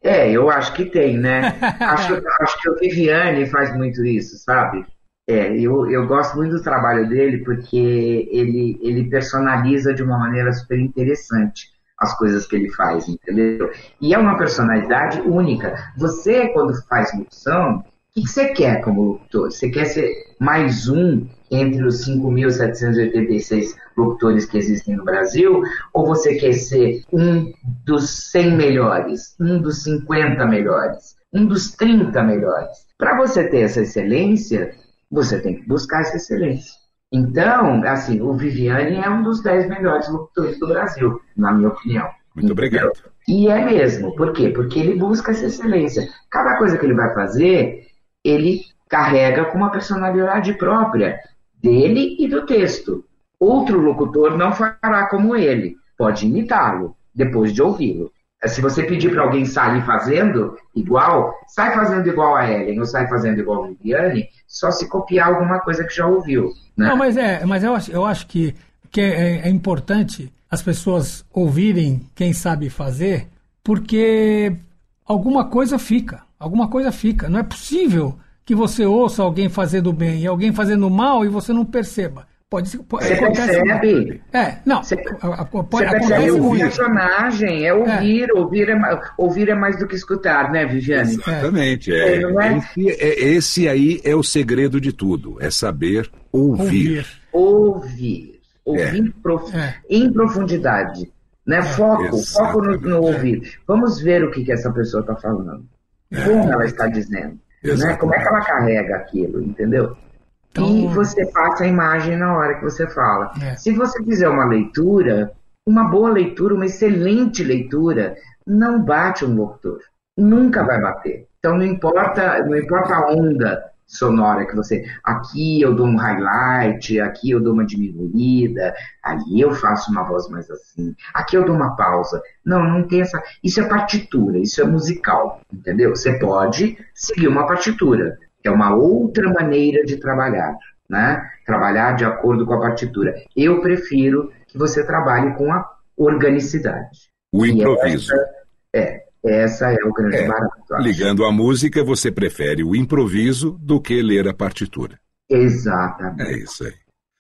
É, eu acho que tem, né? acho, acho que o Viviane faz muito isso, sabe? É, eu, eu gosto muito do trabalho dele porque ele, ele personaliza de uma maneira super interessante as coisas que ele faz, entendeu? E é uma personalidade única. Você, quando faz locução, o que, você quer como locutor? Você quer ser mais um entre os 5.786 locutores que existem no Brasil? Ou você quer ser um dos 100 melhores, um dos 50 melhores, um dos 30 melhores? Para você ter essa excelência, você tem que buscar essa excelência. Então, assim, o Viviane é um dos 10 melhores locutores do Brasil, na minha opinião. Muito obrigado. E é mesmo. Por quê? Porque ele busca essa excelência. Cada coisa que ele vai fazer, ele carrega com uma personalidade própria dele e do texto. Outro locutor não fará como ele. Pode imitá-lo depois de ouvi-lo. Se você pedir para alguém sair fazendo igual, sai fazendo igual a Ellen ou sai fazendo igual a Viviane, só se copiar alguma coisa que já ouviu. Né? Não, mas é, mas eu acho, eu acho que, que é, é importante as pessoas ouvirem quem sabe fazer, porque alguma coisa fica, alguma coisa fica. Não é possível que você ouça alguém fazendo bem e alguém fazendo mal e você não perceba. Pode, pode você percebe. É, não. Você, pode, você percebe o personagem, é ouvir, é. Ouvir, é, ouvir é mais do que escutar, né, Viviane? Exatamente. É. É, esse, é, esse aí é o segredo de tudo, é saber ouvir. Ouvir. Ouvir, é. prof... em profundidade. Né? Foco, foco no, no, ouvir. Vamos ver o que, que essa pessoa está falando. Como ela está dizendo. Né? Como é que ela carrega aquilo, entendeu? Então... E você passa a imagem na hora que você fala. É. Se você fizer uma leitura, uma boa leitura, uma excelente leitura, não bate um locutor. Nunca vai bater. Então não importa, não importa a onda sonora que você. Aqui eu dou um highlight, aqui eu dou uma diminuída, ali eu faço uma voz mais assim, aqui eu dou uma pausa. Não, não tem essa. Isso é partitura, isso é musical, entendeu? Você pode seguir uma partitura, é uma outra maneira de trabalhar, né? Trabalhar de acordo com a partitura. Eu prefiro que você trabalhe com a organicidade. O improviso. É, essa é o grande é, barato. Ligando a música, você prefere o improviso do que ler a partitura. Exatamente. É isso aí.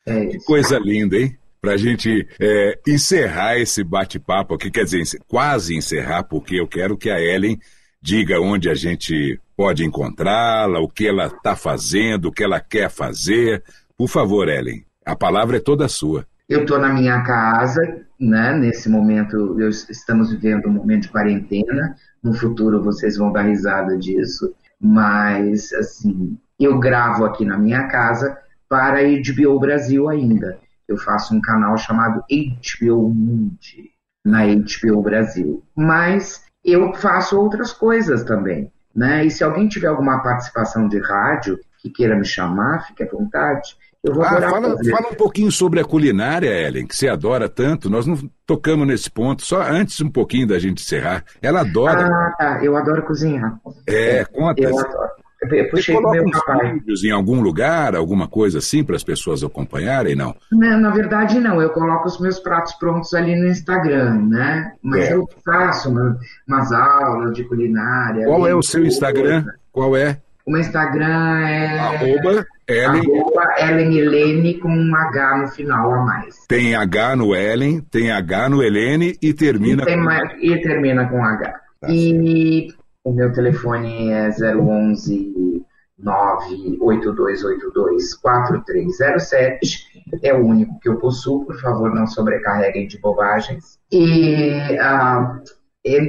É isso. Que coisa linda, hein? Para a gente é, encerrar esse bate-papo aqui, quer dizer, quase encerrar, porque eu quero que a Ellen diga onde a gente pode encontrá-la, o que ela está fazendo, o que ela quer fazer. Por favor, Ellen, a palavra é toda sua. Eu estou na minha casa, né? Nesse momento, eu, estamos vivendo um momento de quarentena. No futuro, vocês vão dar risada disso. Mas, assim, eu gravo aqui na minha casa para a HBO Brasil ainda. Eu faço um canal chamado HBO Mundi na HBO Brasil. Mas eu faço outras coisas também. Né? E se alguém tiver alguma participação de rádio que queira me chamar, fique à vontade. Eu vou ah, fala, fala, um pouquinho sobre a culinária, Ellen, que você adora tanto. Nós não tocamos nesse ponto, só antes um pouquinho da gente encerrar. Ela adora. Ah, tá. Eu adoro cozinhar. É, conta. Eu adoro. Eu puxei Você meu papai. vídeos em algum lugar, alguma coisa assim, para as pessoas acompanharem, não? não? Na verdade, não. Eu coloco os meus pratos prontos ali no Instagram, né? Mas é. eu faço uma, umas aulas de culinária. Qual é o seu Instagram? Qual é? O meu Instagram é... Arroba Ellen... Arroba Ellen Helene com um H no final a mais. Tem H no Ellen, tem H no Helene e termina e com... Mais, e termina com H. Tá e o meu telefone é 011 98282 4307. É o único que eu possuo, por favor, não sobrecarreguem de bobagens. E uh,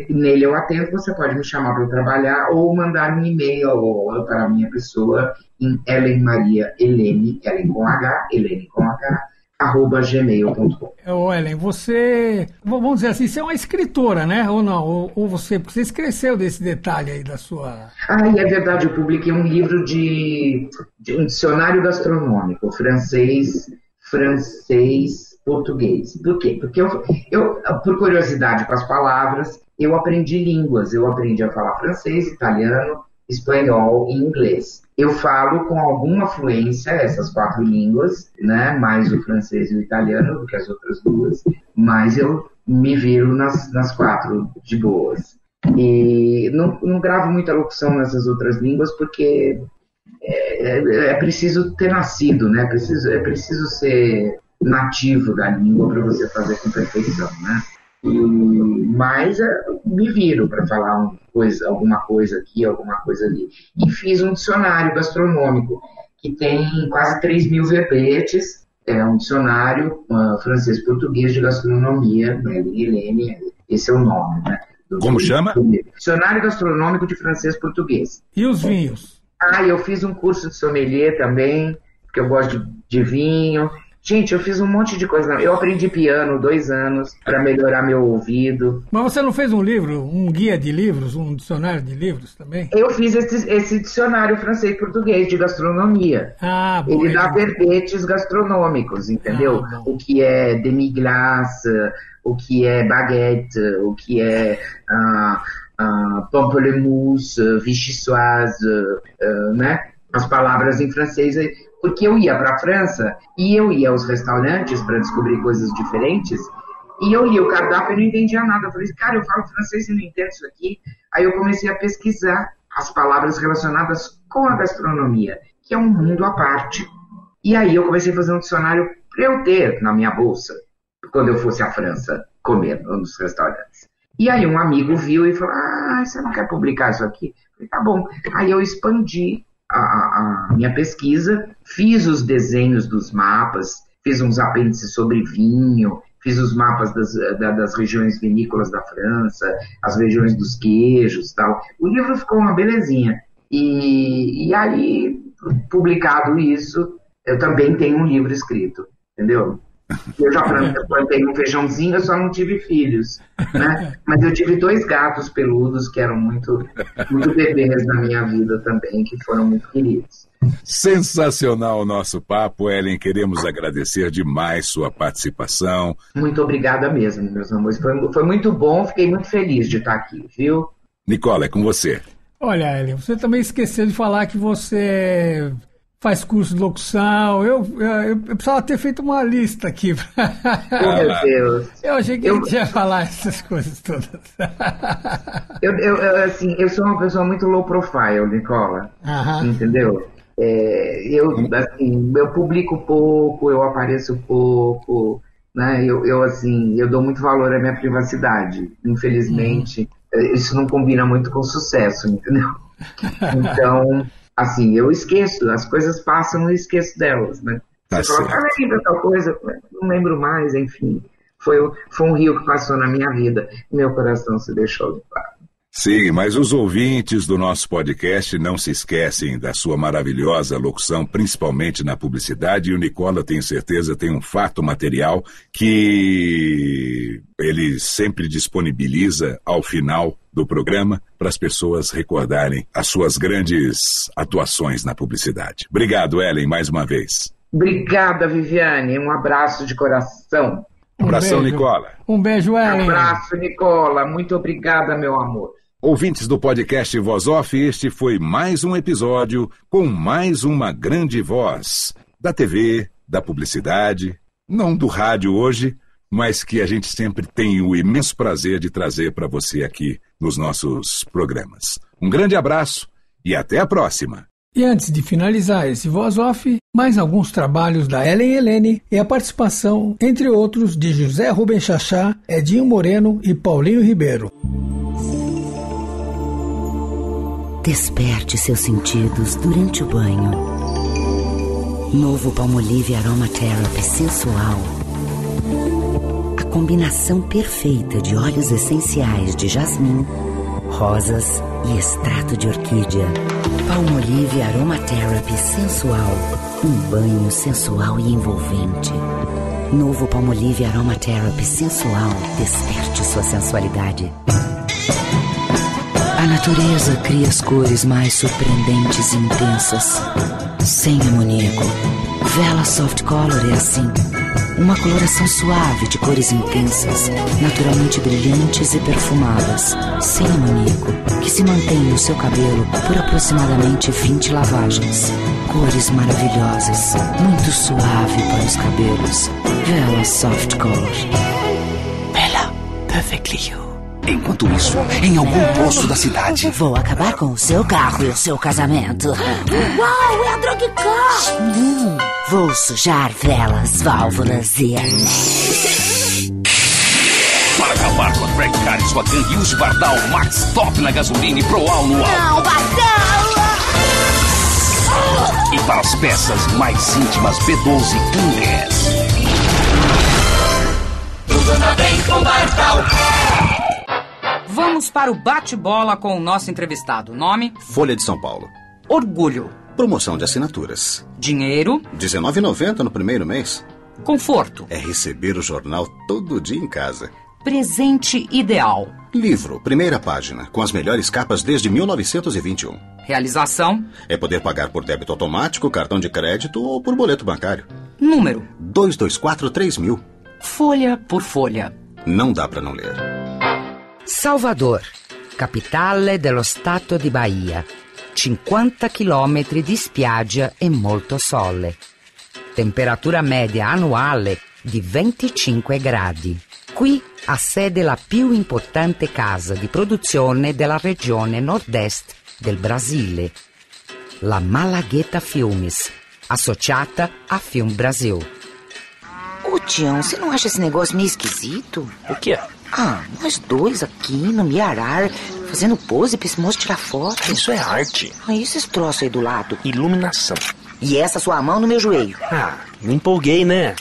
nele eu atendo, você pode me chamar para trabalhar ou mandar um e-mail para a minha pessoa em Ellen Maria Helene, Ellen com H, Helene com H, arroba gmail.com. Ô Ellen, você, vamos dizer assim, você é uma escritora, né? Ou não? Ou, ou você, você esqueceu desse detalhe aí da sua... Ah, é verdade, eu publiquei um livro de, de um dicionário gastronômico, francês, francês, português. Por quê? Porque eu, eu, por curiosidade com as palavras, eu aprendi línguas. Eu aprendi a falar francês, italiano, espanhol e inglês. Eu falo com alguma fluência essas quatro línguas, né? Mais o francês e o italiano do que as outras duas, mas eu me viro nas, nas quatro de boas. E não, não gravo muita locução nessas outras línguas porque é, é, é, preciso ter nascido, né? É preciso, é preciso ser nativo da língua para você fazer com perfeição, né? E, mas é, me viro para falar uma coisa, alguma coisa aqui, alguma coisa ali. E fiz um dicionário gastronômico que tem quase 3 mil verbetes. É um dicionário uh, francês-português de gastronomia, né? Helene, esse é o nome, né? Como chama? Dicionário Gastronômico de Francês-Português. E os vinhos? Ah, eu fiz um curso de sommelier também, porque eu gosto de, de vinho. Gente, eu fiz um monte de coisa. Eu aprendi piano dois anos para melhorar meu ouvido. Mas você não fez um livro, um guia de livros, um dicionário de livros também? Eu fiz esse, esse dicionário francês-português de gastronomia. Ah, bom. Ele dá verbetes gastronômicos, entendeu? Ah, o que é demi-glace, o que é baguette, o que é uh, uh, pamplemousse, vichyssoise, uh, né? As palavras em francês porque eu ia para a França e eu ia aos restaurantes para descobrir coisas diferentes e eu lia o cardápio e não entendia nada. Eu falei, cara, eu falo francês e não entendo isso aqui. Aí eu comecei a pesquisar as palavras relacionadas com a gastronomia, que é um mundo à parte. E aí eu comecei a fazer um dicionário para eu ter na minha bolsa, quando eu fosse à França comer nos restaurantes. E aí um amigo viu e falou, ah, você não quer publicar isso aqui? Eu falei, tá bom. Aí eu expandi a, a minha pesquisa, fiz os desenhos dos mapas, fiz uns apêndices sobre vinho, fiz os mapas das, das regiões vinícolas da França, as regiões dos queijos tal. O livro ficou uma belezinha. E, e aí, publicado isso, eu também tenho um livro escrito, entendeu? Eu já plantei um feijãozinho, eu só não tive filhos, né? Mas eu tive dois gatos peludos que eram muito, muito bebês na minha vida também, que foram muito queridos. Sensacional o nosso papo, Ellen. Queremos agradecer demais sua participação. Muito obrigada mesmo, meus amores. Foi, foi muito bom, fiquei muito feliz de estar aqui, viu? Nicola, é com você. Olha, Ellen, você também esqueceu de falar que você faz curso de locução. Eu, eu, eu, precisava ter feito uma lista aqui. Oh, meu Deus. Eu achei que eu... a gente ia falar essas coisas todas. eu, eu, assim, eu sou uma pessoa muito low profile, Nicola. Entendeu? É, eu, assim, eu publico pouco, eu apareço pouco, né? Eu, eu, assim, eu dou muito valor à minha privacidade. Infelizmente, uhum. isso não combina muito com sucesso, entendeu? Então, assim, eu esqueço, as coisas passam e esqueço delas, né? Tá Você fala, ah, lembra tal coisa? Não lembro mais, enfim. Foi, foi um rio que passou na minha vida. Meu coração se deixou de lado. Sim, mas os ouvintes do nosso podcast não se esquecem da sua maravilhosa locução, principalmente na publicidade. E o Nicola, tenho certeza, tem um fato material que ele sempre disponibiliza ao final do programa para as pessoas recordarem as suas grandes atuações na publicidade. Obrigado, Ellen, mais uma vez. Obrigada, Viviane. Um abraço de coração. Um abração, beijo. Nicola. Um beijo, Ellen. Um abraço, Nicola. Muito obrigada, meu amor. Ouvintes do podcast Voz Off, este foi mais um episódio com mais uma grande voz da TV, da publicidade, não do rádio hoje, mas que a gente sempre tem o imenso prazer de trazer para você aqui nos nossos programas. Um grande abraço e até a próxima! E antes de finalizar esse Voz Off, mais alguns trabalhos da Ellen Helene e a participação, entre outros, de José Rubem Chachá, Edinho Moreno e Paulinho Ribeiro. Desperte seus sentidos durante o banho. Novo Palmolive Aromatherapy sensual. A combinação perfeita de óleos essenciais de jasmim, rosas e extrato de orquídea. Palmolive Aromatherapy sensual. Um banho sensual e envolvente. Novo Palmolive Aromatherapy sensual. Desperte sua sensualidade. A natureza cria as cores mais surpreendentes e intensas, sem amoníaco. Vela Soft Color é assim. Uma coloração suave de cores intensas, naturalmente brilhantes e perfumadas, sem amoníaco, que se mantém no seu cabelo por aproximadamente 20 lavagens. Cores maravilhosas, muito suave para os cabelos. Vela Soft Color. Vela Perfectly You. Enquanto isso, em algum posto da cidade. Vou acabar com o seu carro e o seu casamento. Uau, é a Drug Car! Não, vou sujar velas, válvulas e anéis. Para acabar com a Drag Car e sua gangue, use Bardal Max Top na gasolina e Proal no álcool. Não, Bardal! E para as peças mais íntimas, B12 Clean Gas. Tudo na bem com Bardal. Vamos para o bate-bola com o nosso entrevistado. Nome? Folha de São Paulo. Orgulho. Promoção de assinaturas. Dinheiro? R$19,90 no primeiro mês. Conforto. É receber o jornal todo dia em casa. Presente ideal. Livro, primeira página, com as melhores capas desde 1921. Realização? É poder pagar por débito automático, cartão de crédito ou por boleto bancário. Número? 2243000. Folha por folha. Não dá para não ler. Salvador, capitale dello Stato di Bahia. 50 km di spiaggia e molto sole. Temperatura media annuale di 25 gradi. Qui ha sede la più importante casa di produzione della regione nord-est del Brasile, la Malagueta Filmes, associata a Film Brasil. Ô, Tião, você não acha esse negócio meio esquisito? O quê? Ah, nós dois aqui no Miarar, fazendo pose pra esse moço tirar foto. Isso é arte. Ah, e esses troços aí do lado? Iluminação. E essa sua mão no meu joelho? Ah, me empolguei, né?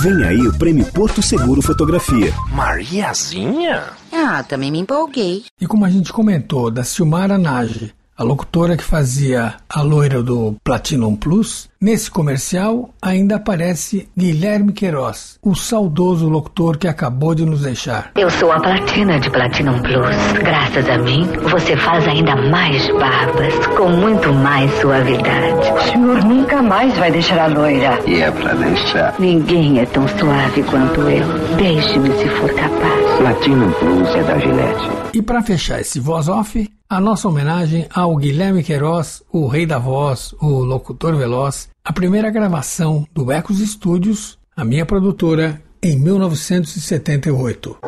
Vem aí o Prêmio Porto Seguro Fotografia. Mariazinha? Ah, também me empolguei. E como a gente comentou da Silmara Nage, a locutora que fazia a loira do Platinum Plus, nesse comercial ainda aparece Guilherme Queiroz, o saudoso locutor que acabou de nos deixar. Eu sou a platina de Platinum Plus. Graças a mim, você faz ainda mais barbas, com muito mais suavidade. O senhor nunca mais vai deixar a loira. E é pra deixar. Ninguém é tão suave quanto eu. Deixe-me se for capaz. Platinum Plus é da Gillette. E para fechar esse voz off, a nossa homenagem ao Guilherme Queiroz, o rei da voz, o locutor veloz, a primeira gravação do Ecos Studios, a minha produtora, em 1978.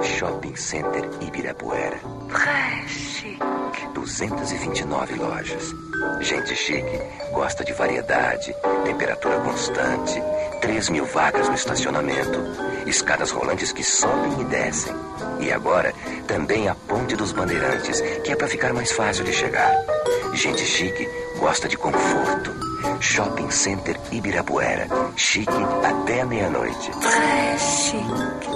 Shopping Center Ibirapuera. Chique. 229 lojas. Gente chique, gosta de variedade, temperatura constante, 3 mil vagas no estacionamento, escadas rolantes que sobem e descem. E agora, também a Ponte dos Bandeirantes, que é para ficar mais fácil de chegar. Gente chique, gosta de conforto. Shopping Center Ibirapuera. Chique até meia-noite. Chique.